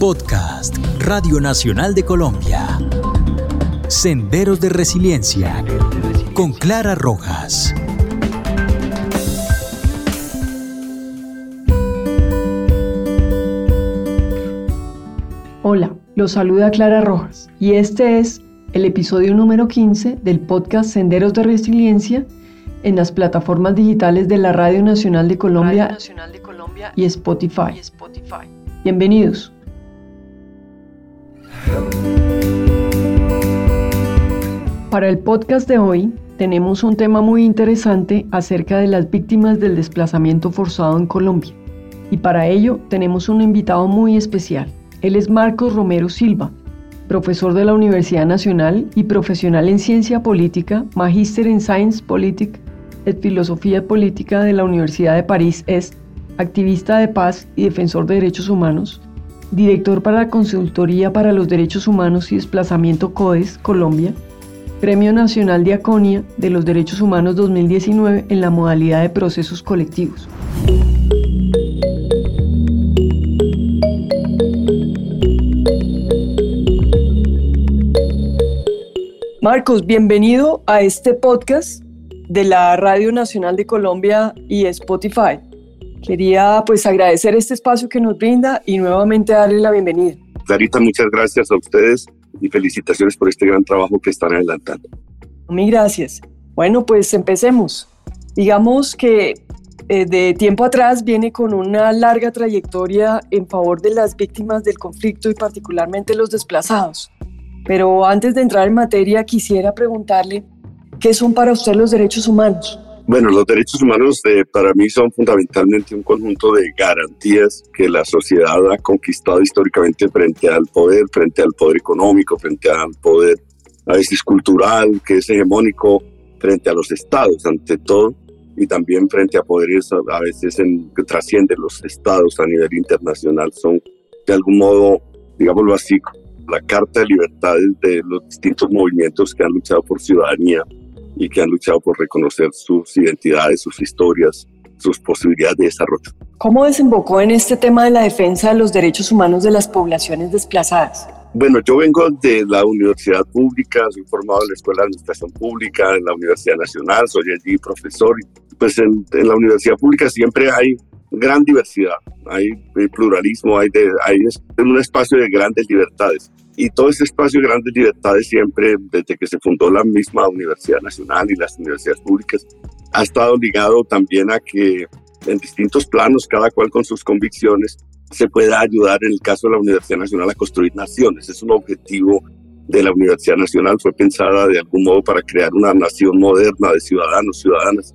Podcast Radio Nacional de Colombia. Senderos de Resiliencia con Clara Rojas. Hola, los saluda Clara Rojas y este es el episodio número 15 del podcast Senderos de Resiliencia en las plataformas digitales de la Radio Nacional de Colombia, y, Spotify. y Spotify. Bienvenidos. Para el podcast de hoy tenemos un tema muy interesante acerca de las víctimas del desplazamiento forzado en Colombia. Y para ello tenemos un invitado muy especial. Él es Marcos Romero Silva, profesor de la Universidad Nacional y profesional en ciencia política, magíster en Science Politic, en filosofía política de la Universidad de París es activista de paz y defensor de derechos humanos, director para la Consultoría para los Derechos Humanos y Desplazamiento CODES Colombia, Premio Nacional de Aconia de los Derechos Humanos 2019 en la modalidad de procesos colectivos. Marcos, bienvenido a este podcast de la Radio Nacional de Colombia y Spotify. Quería pues agradecer este espacio que nos brinda y nuevamente darle la bienvenida. Clarita, muchas gracias a ustedes y felicitaciones por este gran trabajo que están adelantando. Mil gracias. Bueno, pues empecemos. Digamos que eh, de tiempo atrás viene con una larga trayectoria en favor de las víctimas del conflicto y particularmente los desplazados. Pero antes de entrar en materia, quisiera preguntarle, ¿qué son para usted los derechos humanos? Bueno, los derechos humanos para mí son fundamentalmente un conjunto de garantías que la sociedad ha conquistado históricamente frente al poder, frente al poder económico, frente al poder a veces cultural, que es hegemónico, frente a los estados ante todo, y también frente a poderes a veces en, que trascienden los estados a nivel internacional. Son de algún modo, digámoslo así, la Carta de Libertades de los distintos movimientos que han luchado por ciudadanía y que han luchado por reconocer sus identidades, sus historias, sus posibilidades de desarrollo. ¿Cómo desembocó en este tema de la defensa de los derechos humanos de las poblaciones desplazadas? Bueno, yo vengo de la universidad pública, soy formado en la Escuela de Administración Pública, en la Universidad Nacional, soy allí profesor. Pues en, en la universidad pública siempre hay gran diversidad, hay, pluralismo, hay, de, hay un espacio de grandes libertades. Y todo ese espacio de grandes libertades siempre, desde que se fundó la misma Universidad Nacional y las universidades públicas, ha estado ligado también a que en distintos planos, cada cual con sus convicciones, se pueda ayudar, en el caso de la Universidad Nacional, a construir naciones. Es un objetivo de la Universidad Nacional, fue pensada de algún modo para crear una nación moderna de ciudadanos, ciudadanas.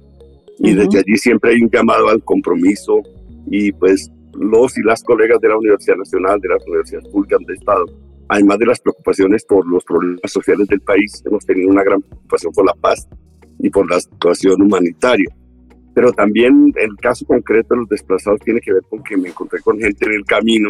Y desde allí siempre hay un llamado al compromiso y pues los y las colegas de la Universidad Nacional, de las universidades públicas del Estado, además de las preocupaciones por los problemas sociales del país, hemos tenido una gran preocupación por la paz y por la situación humanitaria. Pero también el caso concreto de los desplazados tiene que ver con que me encontré con gente en el camino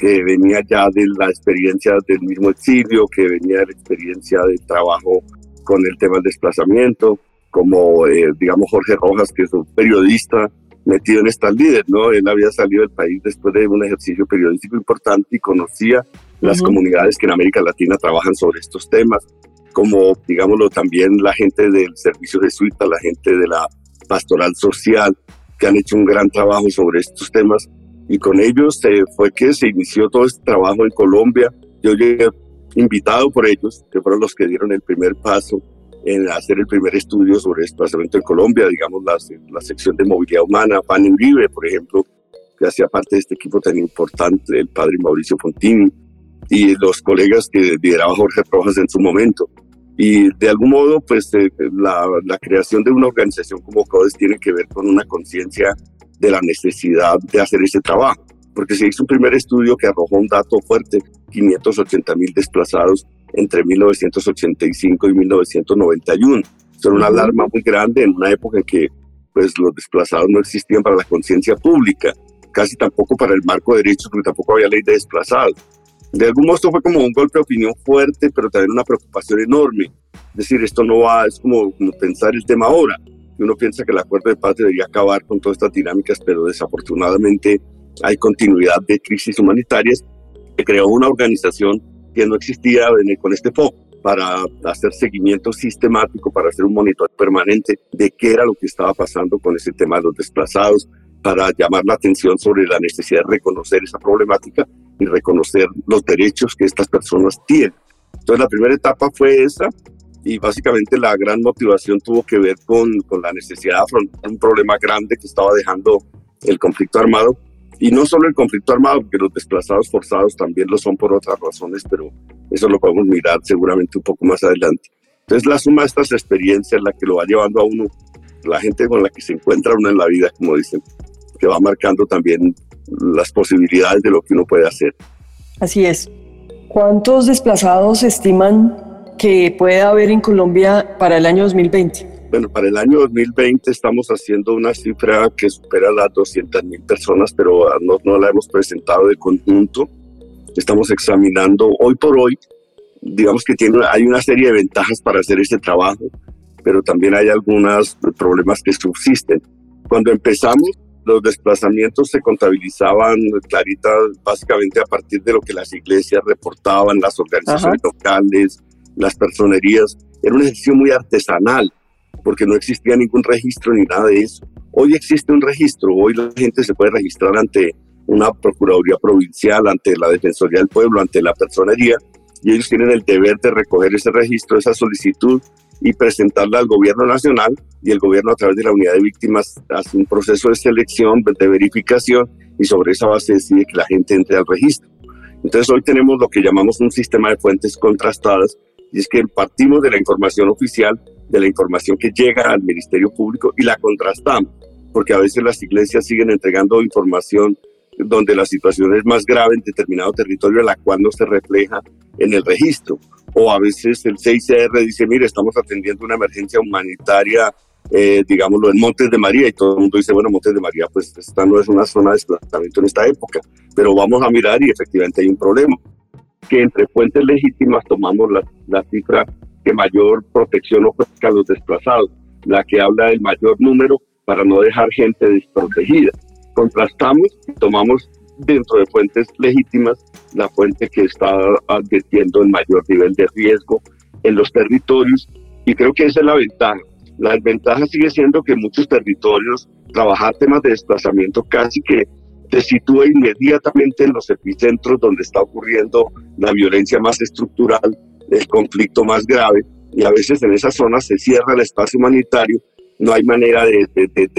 que venía ya de la experiencia del mismo exilio, que venía de la experiencia de trabajo con el tema del desplazamiento, como eh, digamos Jorge Rojas, que es un periodista metido en estas líderes, ¿no? Él había salido del país después de un ejercicio periodístico importante y conocía las comunidades que en América Latina trabajan sobre estos temas, como, digámoslo, también la gente del servicio jesuita, la gente de la pastoral social, que han hecho un gran trabajo sobre estos temas. Y con ellos eh, fue que se inició todo este trabajo en Colombia. Yo llegué invitado por ellos, que fueron los que dieron el primer paso en hacer el primer estudio sobre desplazamiento en Colombia, digamos, la, la sección de movilidad humana, Fanny Uribe, por ejemplo, que hacía parte de este equipo tan importante, el padre Mauricio Fontini, y los colegas que lideraba Jorge Rojas en su momento. Y de algún modo, pues eh, la, la, creación de una organización como CODES tiene que ver con una conciencia de la necesidad de hacer ese trabajo, porque se hizo un primer estudio que arrojó un dato fuerte, 580 mil desplazados entre 1985 y 1991. Son una alarma muy grande en una época en que pues, los desplazados no existían para la conciencia pública, casi tampoco para el marco de derechos, porque tampoco había ley de desplazados. De algún modo esto fue como un golpe de opinión fuerte, pero también una preocupación enorme. Es decir, esto no va, es como, como pensar el tema ahora. Uno piensa que el acuerdo de paz debería acabar con todas estas dinámicas, pero desafortunadamente hay continuidad de crisis humanitarias Se creó una organización que no existía con este foco para hacer seguimiento sistemático, para hacer un monitoreo permanente de qué era lo que estaba pasando con ese tema de los desplazados, para llamar la atención sobre la necesidad de reconocer esa problemática y reconocer los derechos que estas personas tienen. Entonces la primera etapa fue esa y básicamente la gran motivación tuvo que ver con, con la necesidad de afrontar un problema grande que estaba dejando el conflicto armado y no solo el conflicto armado, porque los desplazados forzados también lo son por otras razones, pero eso lo podemos mirar seguramente un poco más adelante. Entonces la suma de estas experiencias la que lo va llevando a uno, la gente con la que se encuentra uno en la vida, como dicen, que va marcando también las posibilidades de lo que uno puede hacer. Así es. ¿Cuántos desplazados estiman que puede haber en Colombia para el año 2020? Bueno, para el año 2020 estamos haciendo una cifra que supera las 200 mil personas, pero no, no la hemos presentado de conjunto. Estamos examinando hoy por hoy, digamos que tiene, hay una serie de ventajas para hacer este trabajo, pero también hay algunos problemas que subsisten. Cuando empezamos, los desplazamientos se contabilizaban, Clarita, básicamente a partir de lo que las iglesias reportaban, las organizaciones locales, las personerías. Era un ejercicio muy artesanal porque no existía ningún registro ni nada de eso. Hoy existe un registro, hoy la gente se puede registrar ante una Procuraduría Provincial, ante la Defensoría del Pueblo, ante la Personería, y ellos tienen el deber de recoger ese registro, esa solicitud y presentarla al gobierno nacional y el gobierno a través de la unidad de víctimas hace un proceso de selección, de verificación y sobre esa base decide que la gente entre al registro. Entonces hoy tenemos lo que llamamos un sistema de fuentes contrastadas y es que partimos de la información oficial de la información que llega al Ministerio Público y la contrastamos, porque a veces las iglesias siguen entregando información donde la situación es más grave en determinado territorio, la cual no se refleja en el registro. O a veces el CICR dice, mire, estamos atendiendo una emergencia humanitaria, eh, digámoslo, en Montes de María, y todo el mundo dice, bueno, Montes de María, pues esta no es una zona de desplazamiento en esta época, pero vamos a mirar y efectivamente hay un problema, que entre fuentes legítimas tomamos la, la cifra que mayor protección ofrezca a los desplazados, la que habla del mayor número para no dejar gente desprotegida. Contrastamos y tomamos dentro de fuentes legítimas la fuente que está advirtiendo el mayor nivel de riesgo en los territorios y creo que esa es la ventaja. La ventaja sigue siendo que muchos territorios trabajar temas de desplazamiento casi que te sitúa inmediatamente en los epicentros donde está ocurriendo la violencia más estructural el conflicto más grave y a veces en esa zona se cierra el espacio humanitario, no hay manera de,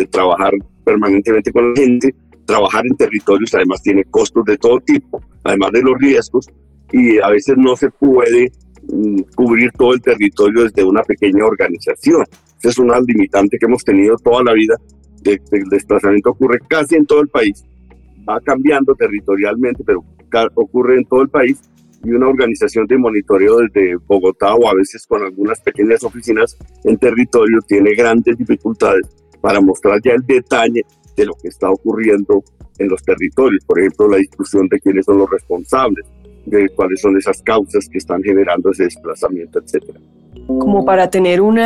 trabajar permanentemente con la gente, trabajar en territorios además tiene costos de todo tipo, además de los riesgos, y a veces no se puede mm, cubrir todo el territorio desde una pequeña organización. Esa es una limitante que hemos tenido toda la vida. el desplazamiento ocurre casi en todo el país, va cambiando territorialmente, pero ocurre en todo el país y una organización de monitoreo desde Bogotá o a veces con algunas pequeñas oficinas en territorio tiene grandes dificultades para mostrar ya el detalle de lo que está ocurriendo en los territorios. Por ejemplo, la discusión de quiénes son los responsables, de cuáles son esas causas que están generando ese desplazamiento, etcétera. Como para tener un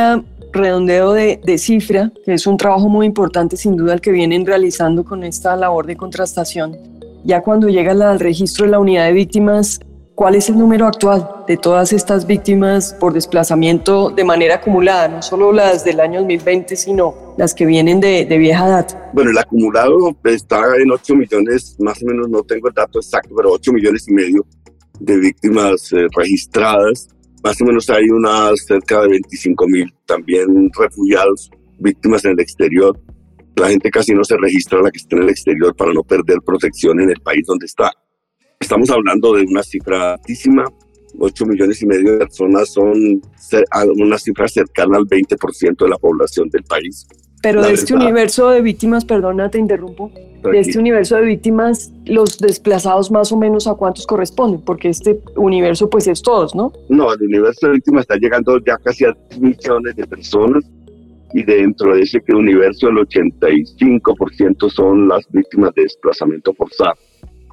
redondeo de, de, cifra, que es un trabajo muy importante sin duda el que vienen realizando con esta labor de contrastación. Ya cuando llega al registro de la unidad de víctimas, ¿Cuál es el número actual de todas estas víctimas por desplazamiento de manera acumulada? No solo las del año 2020, sino las que vienen de, vieja data. Bueno, el acumulado está en 8 millones, más o menos, no tengo el dato exacto, pero 8 millones y medio de víctimas eh, registradas. Más o menos hay unas cerca de 25 mil también refugiados, víctimas en el exterior. La gente casi no se registra la que está en el exterior para no perder protección en el país donde está. Estamos hablando de una cifra altísima, 8 millones y medio de personas son una cifra cercana al 20% de la población del país. Pero de este universo de víctimas, perdona, te interrumpo, de este universo de víctimas, los desplazados más o menos a cuántos corresponden, porque este universo pues es todos, ¿no? No, el universo de víctimas está llegando ya casi a 10 millones de personas y dentro de ese universo el 85% son las víctimas de desplazamiento forzado.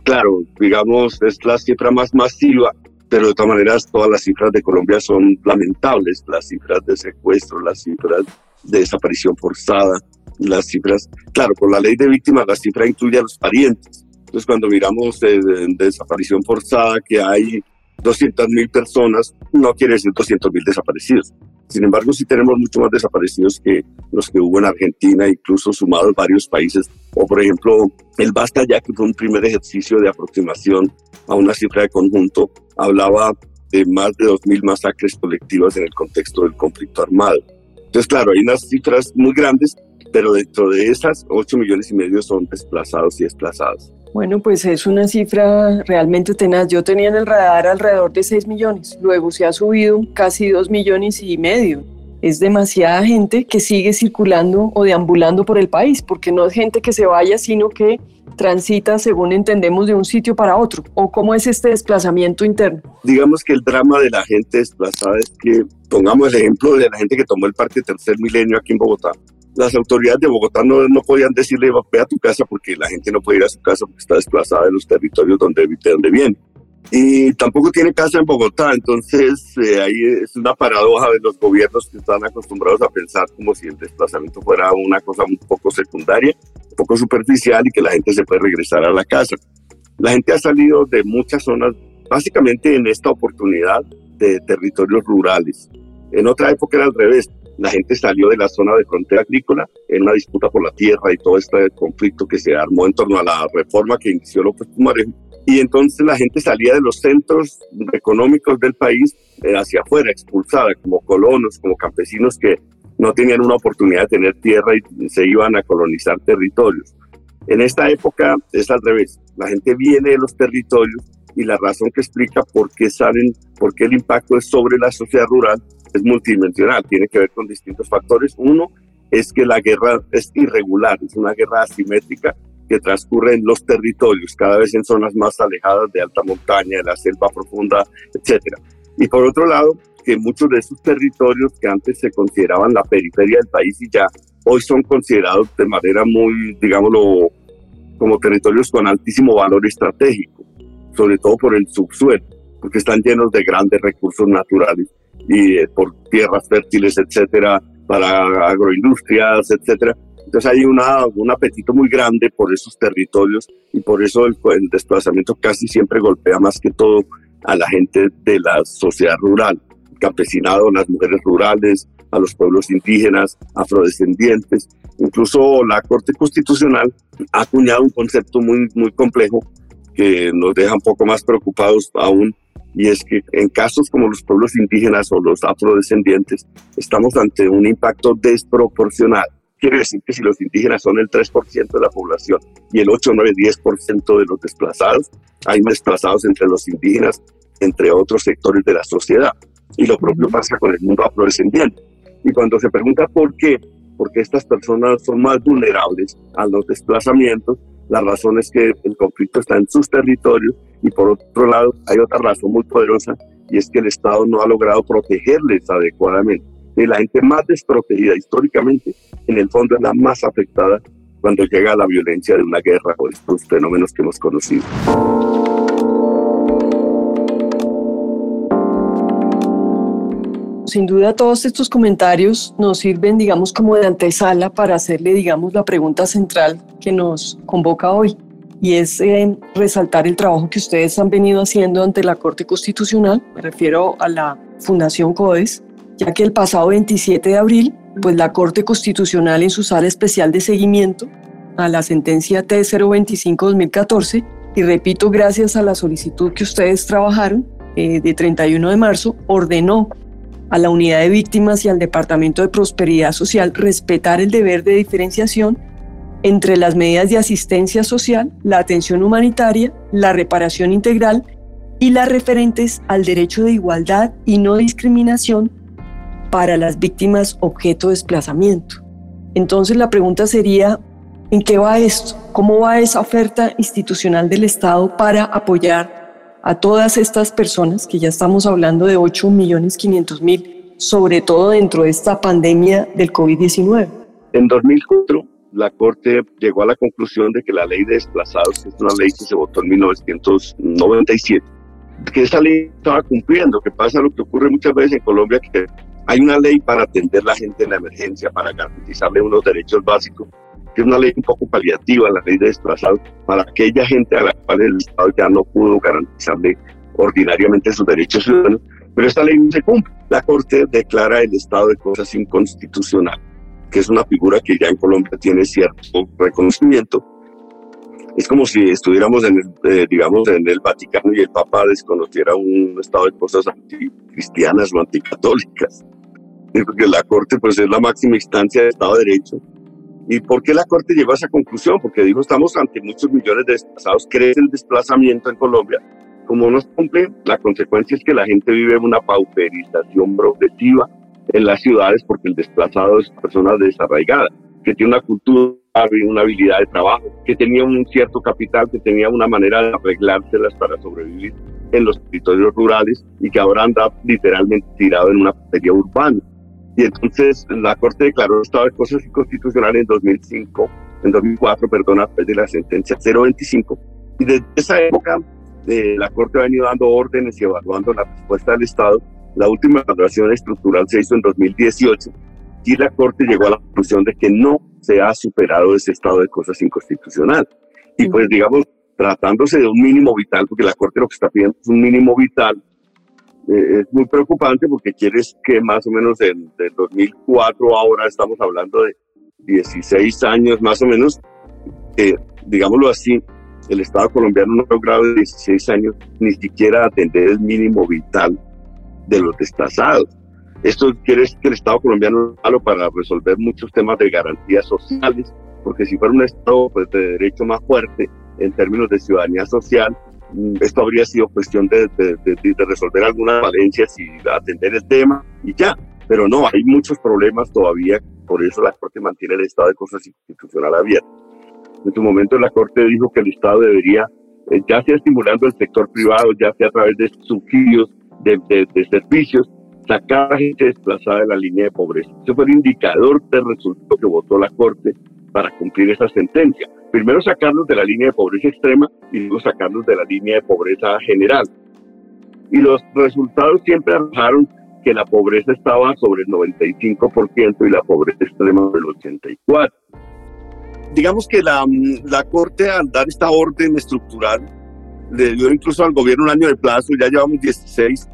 Claro, digamos, es la cifra más masiva, pero de todas maneras todas las cifras de Colombia son lamentables, las cifras de secuestro, las cifras de desaparición forzada, las cifras, claro, por la ley de víctimas la cifra incluye a los parientes, Entonces, cuando miramos de, desaparición forzada, que hay 200.000 personas, no quiere decir 200.000 desaparecidos. Sin embargo, sí tenemos mucho más desaparecidos que los que hubo en Argentina, incluso sumados varios países. O, por ejemplo, el Basta Ya, que fue un primer ejercicio de aproximación a una cifra de conjunto, hablaba de más de 2.000 masacres colectivas en el contexto del conflicto armado. Entonces, claro, hay unas cifras muy grandes, pero dentro de esas, 8 millones y medio son desplazados y desplazadas. Bueno, pues es una cifra realmente tenaz. Yo tenía en el radar alrededor de 6 millones, luego se ha subido casi 2 millones y medio. Es demasiada gente que sigue circulando o deambulando por el país, porque no es gente que se vaya, sino que transita, según entendemos, de un sitio para otro? ¿O cómo es este desplazamiento interno? Digamos que el drama de la gente desplazada es que, pongamos el ejemplo de la gente que tomó el Parque Tercer Milenio aquí en Bogotá las autoridades de Bogotá no, no podían decirle ve a tu casa porque la gente no puede ir a su casa porque está desplazada de los territorios donde, de donde viene. Y tampoco tiene casa en Bogotá, entonces eh, ahí es una paradoja de los gobiernos que están acostumbrados a pensar como si el desplazamiento fuera una cosa un poco secundaria, un poco superficial y que la gente se puede regresar a la casa. La gente ha salido de muchas zonas, básicamente en esta oportunidad de territorios rurales. En otra época era al revés la gente salió de la zona de frontera agrícola en una disputa por la tierra y todo este conflicto que se armó en torno a la reforma que inició López Pumarejo. Y entonces la gente salía de los centros económicos del país eh, hacia afuera, expulsada, como colonos, como campesinos que no tenían una oportunidad de tener tierra y se iban a colonizar territorios. En esta época es al revés. La gente viene de los territorios y la razón que explica por qué salen, por qué el impacto es sobre la sociedad rural es multidimensional, tiene que ver con distintos factores. Uno es que la guerra es irregular, es una guerra asimétrica que transcurre en los territorios, cada vez en zonas más alejadas de alta montaña, de la selva profunda, etc. Y por otro lado, que muchos de esos territorios que antes se consideraban la periferia del país y ya hoy son considerados de manera muy, digámoslo, como territorios con altísimo valor estratégico, sobre todo por el subsuelo, porque están llenos de grandes recursos naturales y eh, por tierras fértiles, etcétera, para agroindustrias, etcétera. Entonces hay una, un apetito muy grande por esos territorios y por eso el, el, desplazamiento casi siempre golpea más que todo a la gente de la sociedad rural, campesinado, las mujeres rurales, a los pueblos indígenas, afrodescendientes. Incluso la Corte Constitucional ha acuñado un concepto muy, muy complejo que nos deja un poco más preocupados aún y es que en casos como los pueblos indígenas o los afrodescendientes, estamos ante un impacto desproporcional. Quiere decir que si los indígenas son el 3% de la población y el 8, 9, 10% de los desplazados, hay desplazados entre los indígenas, entre otros sectores de la sociedad. Y lo propio pasa con el mundo afrodescendiente. Y cuando se pregunta por qué, porque estas personas son más vulnerables a los desplazamientos, la razón es que el conflicto está en sus territorios y por otro lado hay otra razón muy poderosa y es que el Estado no ha logrado protegerles adecuadamente. Y la gente más desprotegida históricamente, en el fondo es la más afectada cuando llega la violencia de una guerra o estos fenómenos que hemos conocido. Sin duda todos estos comentarios nos sirven, digamos, como de antesala para hacerle, digamos, la pregunta central que nos convoca hoy. Y es resaltar el trabajo que ustedes han venido haciendo ante la Corte Constitucional, me refiero a la Fundación CODES, ya que el pasado 27 de abril, pues la Corte Constitucional en su sala especial de seguimiento a la sentencia T025-2014, y repito, gracias a la solicitud que ustedes trabajaron eh, de 31 de marzo, ordenó a la unidad de víctimas y al Departamento de Prosperidad Social respetar el deber de diferenciación entre las medidas de asistencia social, la atención humanitaria, la reparación integral y las referentes al derecho de igualdad y no discriminación para las víctimas objeto de desplazamiento. Entonces la pregunta sería, ¿en qué va esto? ¿Cómo va esa oferta institucional del Estado para apoyar a todas estas personas, que ya estamos hablando de 8 millones 500 mil, sobre todo dentro de esta pandemia del COVID-19. En 2004, la Corte llegó a la conclusión de que la ley de desplazados es una ley que se votó en 1997, que esa ley estaba cumpliendo, que pasa lo que ocurre muchas veces en Colombia, que hay una ley para atender a la gente en la emergencia, para garantizarle unos derechos básicos, que es una ley un poco paliativa, la ley de desplazados, para aquella gente a la cual el Estado ya no pudo garantizarle ordinariamente sus derechos ciudadanos, pero esta ley no se cumple. La Corte declara el estado de cosas inconstitucional, que es una figura que ya en Colombia tiene cierto reconocimiento. Es como si estuviéramos en el, eh, digamos, en el Vaticano y el Papa desconociera un estado de cosas anticristianas o anticatólicas. Porque la Corte pues es la máxima instancia del Estado de Derecho. ¿Y por qué la Corte llegó a esa conclusión? Porque dijo, estamos ante muchos millones de desplazados, crece el desplazamiento en Colombia, como no cumple, la consecuencia es que la gente vive una pauperización progresiva en las ciudades porque el desplazado es persona desarraigada, que tiene una cultura una habilidad de trabajo, que tenía un cierto capital, que tenía una manera de arreglárselas para sobrevivir en los territorios rurales y que ahora anda literalmente tirado en una feria urbana. Y entonces la Corte declaró el estado de cosas inconstitucional en 2005, en 2004, perdona, después de la sentencia 025. Y desde esa época la Corte ha venido dando órdenes y evaluando la respuesta del Estado. La última evaluación estructural se hizo en 2018 y la Corte llegó a la conclusión de que no se ha superado ese estado de cosas inconstitucional. Y pues digamos, tratándose de un mínimo vital, porque la Corte lo que está pidiendo es un mínimo vital, eh, es muy preocupante porque quieres que más o menos en, del 2004 ahora estamos hablando de 16 años más o menos, eh, digámoslo así, el Estado colombiano no ha logrado en 16 años ni siquiera atender el mínimo vital de los desplazados. Esto quiere decir que el Estado colombiano es malo para resolver muchos temas de garantías sociales, porque si fuera un Estado pues, de derecho más fuerte en términos de ciudadanía social, esto habría sido cuestión de, de, de, resolver algunas valencias y atender el tema y ya. Pero no, hay muchos problemas todavía, por eso la Corte mantiene el estado de cosas institucional abierto. En su momento la Corte dijo que el Estado debería, eh, ya sea estimulando el sector privado, ya sea a través de subsidios, de, de, servicios, sacar a gente desplazada de la línea de pobreza. Ese fue el indicador del resultado que votó la Corte para cumplir esa sentencia. Primero sacarlos de la línea de pobreza extrema y luego sacarlos de la línea de pobreza general. Y los resultados siempre arrojaron que la pobreza estaba sobre el 95% y la pobreza extrema sobre el 84% digamos que la, la Corte al dar esta orden estructural le dio incluso al gobierno un año de plazo, ya llevamos 16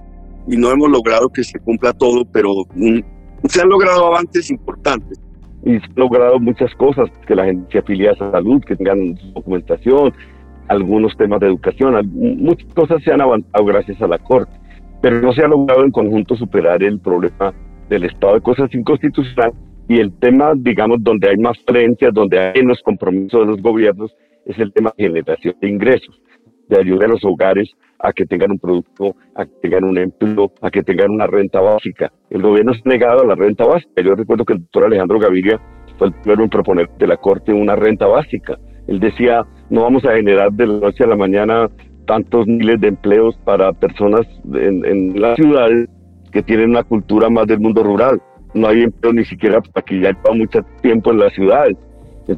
y no hemos logrado que se cumpla todo, pero mm, se han logrado avances importantes. Y se han logrado muchas cosas, que la gente se afilie a salud, que tengan documentación, algunos temas de educación, muchas cosas se han avanzado gracias a la Corte, pero no se ha logrado en conjunto superar el problema del estado de cosas inconstitucional y el tema, digamos, donde hay más creencias, donde hay menos compromisos de los gobiernos, es el tema de generación de ingresos, de ayudar a los hogares a que tengan un producto, a que tengan un empleo, a que tengan una renta básica. El gobierno ha negado a la renta básica. Yo recuerdo que el doctor Alejandro Gaviria fue el primero en proponer de la Corte una renta básica. Él decía, no vamos a generar de la noche a la mañana tantos miles de empleos para personas en, en las ciudades que tienen una cultura más del mundo rural no hay empleo ni siquiera para que ya lleva mucho tiempo en las ciudades.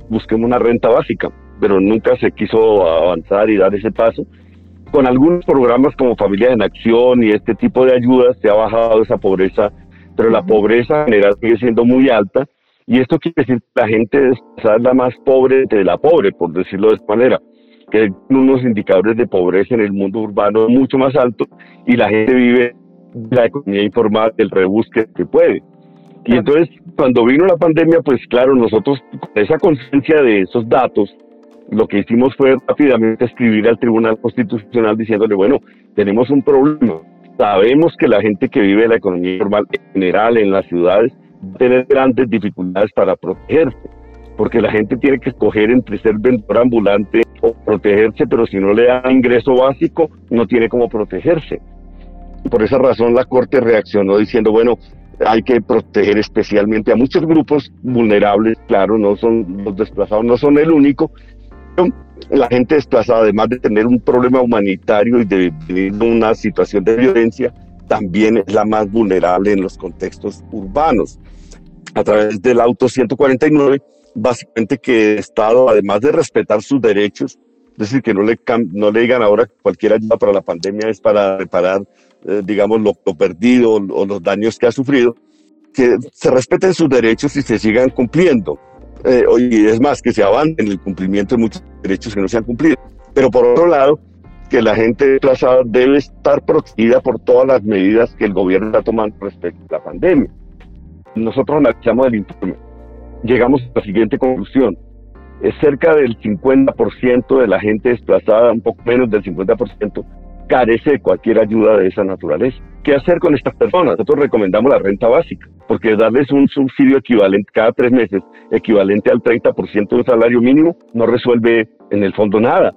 Busquemos una renta básica, pero nunca se quiso avanzar y dar ese paso. Con algunos programas como Familia en Acción y este tipo de ayudas se ha bajado esa pobreza, pero la pobreza general sigue siendo muy alta y esto quiere decir que la gente es la más pobre de la pobre, por decirlo de esta manera, que hay unos indicadores de pobreza en el mundo urbano mucho más altos y la gente vive la economía informal del rebusque que puede. Y entonces, cuando vino la pandemia, pues claro, nosotros con esa conciencia de esos datos, lo que hicimos fue rápidamente escribir al Tribunal Constitucional diciéndole, bueno, tenemos un problema. Sabemos que la gente que vive la economía normal en general en las ciudades va a tener grandes dificultades para protegerse, porque la gente tiene que escoger entre ser vendedor ambulante o protegerse, pero si no le da ingreso básico, no tiene cómo protegerse. Por esa razón la Corte reaccionó diciendo, bueno, hay que proteger especialmente a muchos grupos vulnerables, claro, no son los desplazados, no son el único. La gente desplazada, además de tener un problema humanitario y de vivir una situación de violencia, también es la más vulnerable en los contextos urbanos. A través del auto 149, básicamente que el Estado, además de respetar sus derechos, es decir, que no le, no le digan ahora que cualquier ayuda para la pandemia es para reparar eh, digamos, lo, perdido o los daños que ha sufrido, que se respeten sus derechos y se sigan cumpliendo. eh, y es más, que se avance en el cumplimiento de muchos derechos que no se han cumplido. Pero por otro lado, que la gente desplazada debe estar protegida por todas las medidas que el gobierno está tomando respecto a la pandemia. Nosotros analizamos el informe, llegamos a la siguiente conclusión. Es cerca del 50% de la gente desplazada, un poco menos del 50%, carece de cualquier ayuda de esa naturaleza. ¿Qué hacer con estas personas? Nosotros recomendamos la renta básica, porque darles un subsidio equivalente cada tres meses, equivalente al 30% de un salario mínimo, no resuelve en el fondo nada.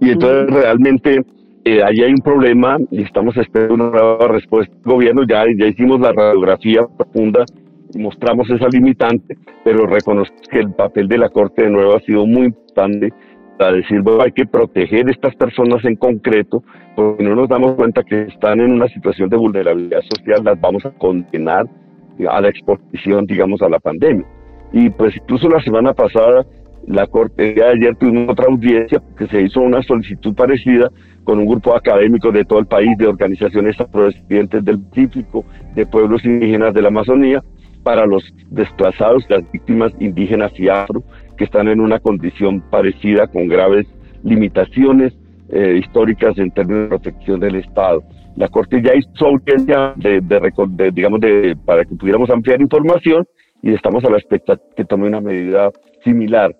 Y entonces realmente eh, ahí hay un problema y estamos esperando una nueva respuesta del gobierno. Ya, ya hicimos la radiografía profunda y mostramos esa limitante, pero reconozco que el papel de la Corte de nuevo ha sido muy importante para decir, bueno, hay que proteger estas personas en concreto, porque no nos damos cuenta que están en una situación de vulnerabilidad social, las vamos a condenar a la exposición, digamos, a la pandemia. Y pues incluso la semana pasada la Corte de ayer tuvimos otra audiencia porque se hizo una solicitud parecida con un grupo académico de todo el país, de organizaciones afrodescendientes del Pacífico, de pueblos indígenas de la Amazonía, para los desplazados, las víctimas indígenas y afro, que están en una condición parecida con graves limitaciones eh, históricas en términos de protección del Estado. La Corte ya hizo audiencia de, de, digamos, de, para que pudiéramos ampliar información y estamos a la expectativa que tome una medida similar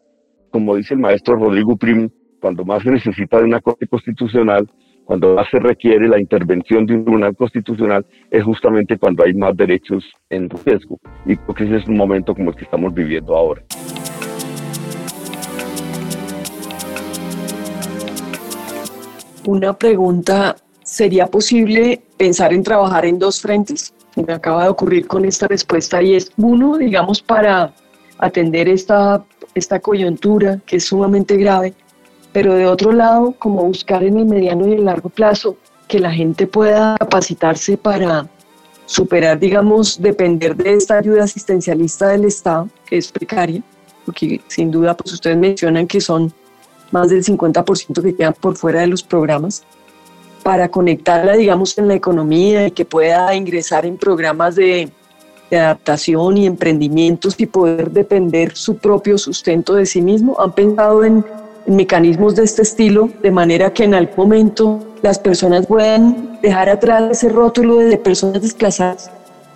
como dice el maestro Rodrigo Prim, cuando más se necesita de una Corte Constitucional, cuando más se requiere la intervención de un tribunal constitucional, es justamente cuando hay más derechos en riesgo. Y creo que ese es un momento como el que estamos viviendo ahora. Una pregunta, ¿sería posible pensar en trabajar en dos frentes? Me acaba de ocurrir con esta respuesta y es uno, digamos, para atender esta esta coyuntura que es sumamente grave, pero de otro lado, como buscar en el mediano y el largo plazo que la gente pueda capacitarse para superar, digamos, depender de esta ayuda asistencialista del Estado, que es precaria, porque sin duda, pues ustedes mencionan que son más del 50% que quedan por fuera de los programas, para conectarla, digamos, en la economía y que pueda ingresar en programas de de adaptación y emprendimientos y poder depender su propio sustento de sí mismo? ¿Han pensado en, mecanismos de este estilo de manera que en algún momento las personas puedan dejar atrás ese rótulo de personas desplazadas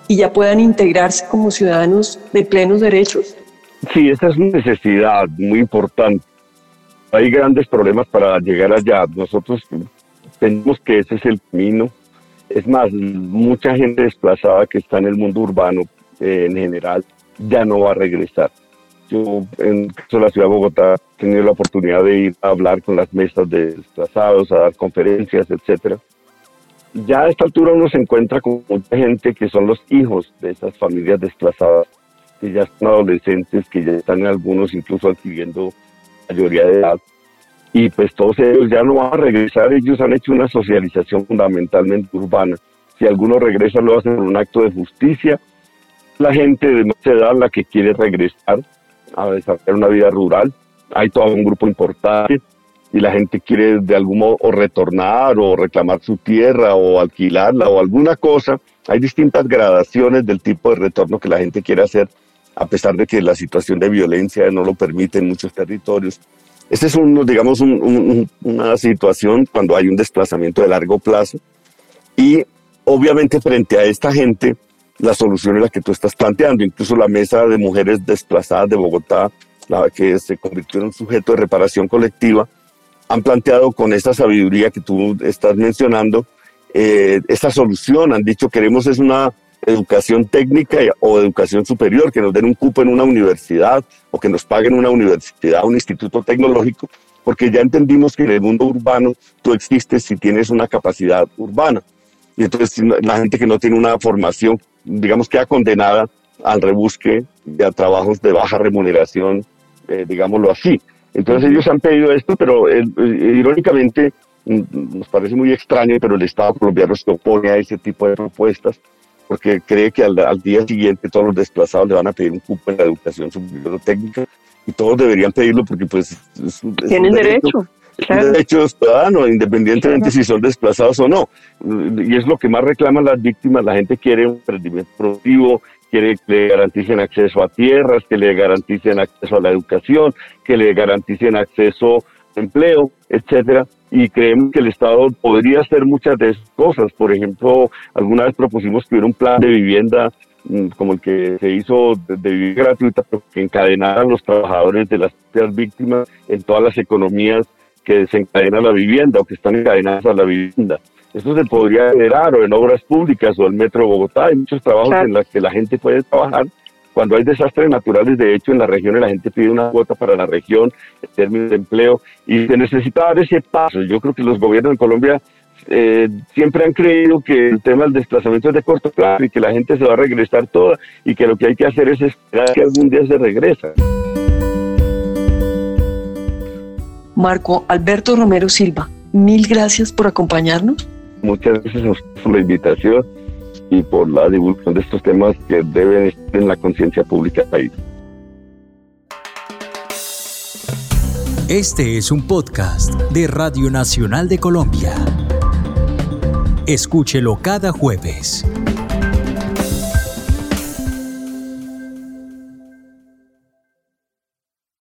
y ya puedan integrarse como ciudadanos de plenos derechos? Sí, esa es una necesidad muy importante. Hay grandes problemas para llegar allá. Nosotros tenemos que ese es el camino es más, mucha gente desplazada que está en el mundo urbano eh, en general ya no va a regresar. Yo en la ciudad de Bogotá he tenido la oportunidad de ir a hablar con las mesas de desplazados, a dar conferencias, etcétera. Ya a esta altura uno se encuentra con mucha gente que son los hijos de esas familias desplazadas, que ya son adolescentes, que ya están algunos incluso adquiriendo mayoría de edad y pues todos ellos ya no van a regresar, ellos han hecho una socialización fundamentalmente urbana. Si alguno regresa lo hacen por un acto de justicia. La gente de más edad la que quiere regresar a desarrollar una vida rural. Hay todo un grupo importante y la gente quiere de algún modo retornar o reclamar su tierra o alquilarla o alguna cosa. Hay distintas gradaciones del tipo de retorno que la gente quiere hacer a pesar de que la situación de violencia no lo permite en muchos territorios. Esta es, digamos, una situación cuando hay un desplazamiento de largo plazo y obviamente frente a esta gente, la solución es la que tú estás planteando. Incluso la mesa de mujeres desplazadas de Bogotá, la que se convirtió en un sujeto de reparación colectiva, han planteado con esta sabiduría que tú estás mencionando, eh, esta solución. Han dicho, queremos es una educación técnica o educación superior, que nos den un cupo en una universidad o que nos paguen una universidad, un instituto tecnológico, porque ya entendimos que en el mundo urbano tú existes si tienes una capacidad urbana. Y entonces la gente que no tiene una formación, digamos, queda condenada al rebusque y a trabajos de baja remuneración, eh, digámoslo así. Entonces ellos han pedido esto, pero eh, irónicamente mm, nos parece muy extraño, pero el Estado colombiano se opone a ese tipo de propuestas porque cree que al, día siguiente todos los desplazados le van a pedir un cupo en la educación superior técnica y todos deberían pedirlo porque pues tienen derecho, derecho derecho ciudadano, independientemente si son desplazados o no. Y es lo que más reclaman las víctimas. La gente quiere un emprendimiento productivo, quiere que le garanticen acceso a tierras, que le garanticen acceso a la educación, que le garanticen acceso a empleo, etcétera. Y creemos que el Estado podría hacer muchas de esas cosas. Por ejemplo, alguna vez propusimos que hubiera un plan de vivienda mm, como el que se hizo de, vivienda gratuita, pero que encadenara a los trabajadores de las víctimas en todas las economías que desencadenan la vivienda o que están encadenadas a la vivienda. Eso se podría generar o en obras públicas o el Metro de Bogotá. Hay muchos trabajos en los que la gente puede trabajar. Cuando hay desastres naturales, de hecho, en la región la gente pide una cuota para la región en términos de empleo y se necesita dar ese paso. Yo creo que los gobiernos de Colombia eh, siempre han creído que el tema del desplazamiento es de corto plazo y que la gente se va a regresar toda y que lo que hay que hacer es esperar que algún día se regresa. Marco Alberto Romero Silva, mil gracias por acompañarnos. Muchas gracias por la invitación y por la divulgación de estos temas que deben estar en la conciencia pública del país. Este es un podcast de Radio Nacional de Colombia. Escúchelo cada jueves.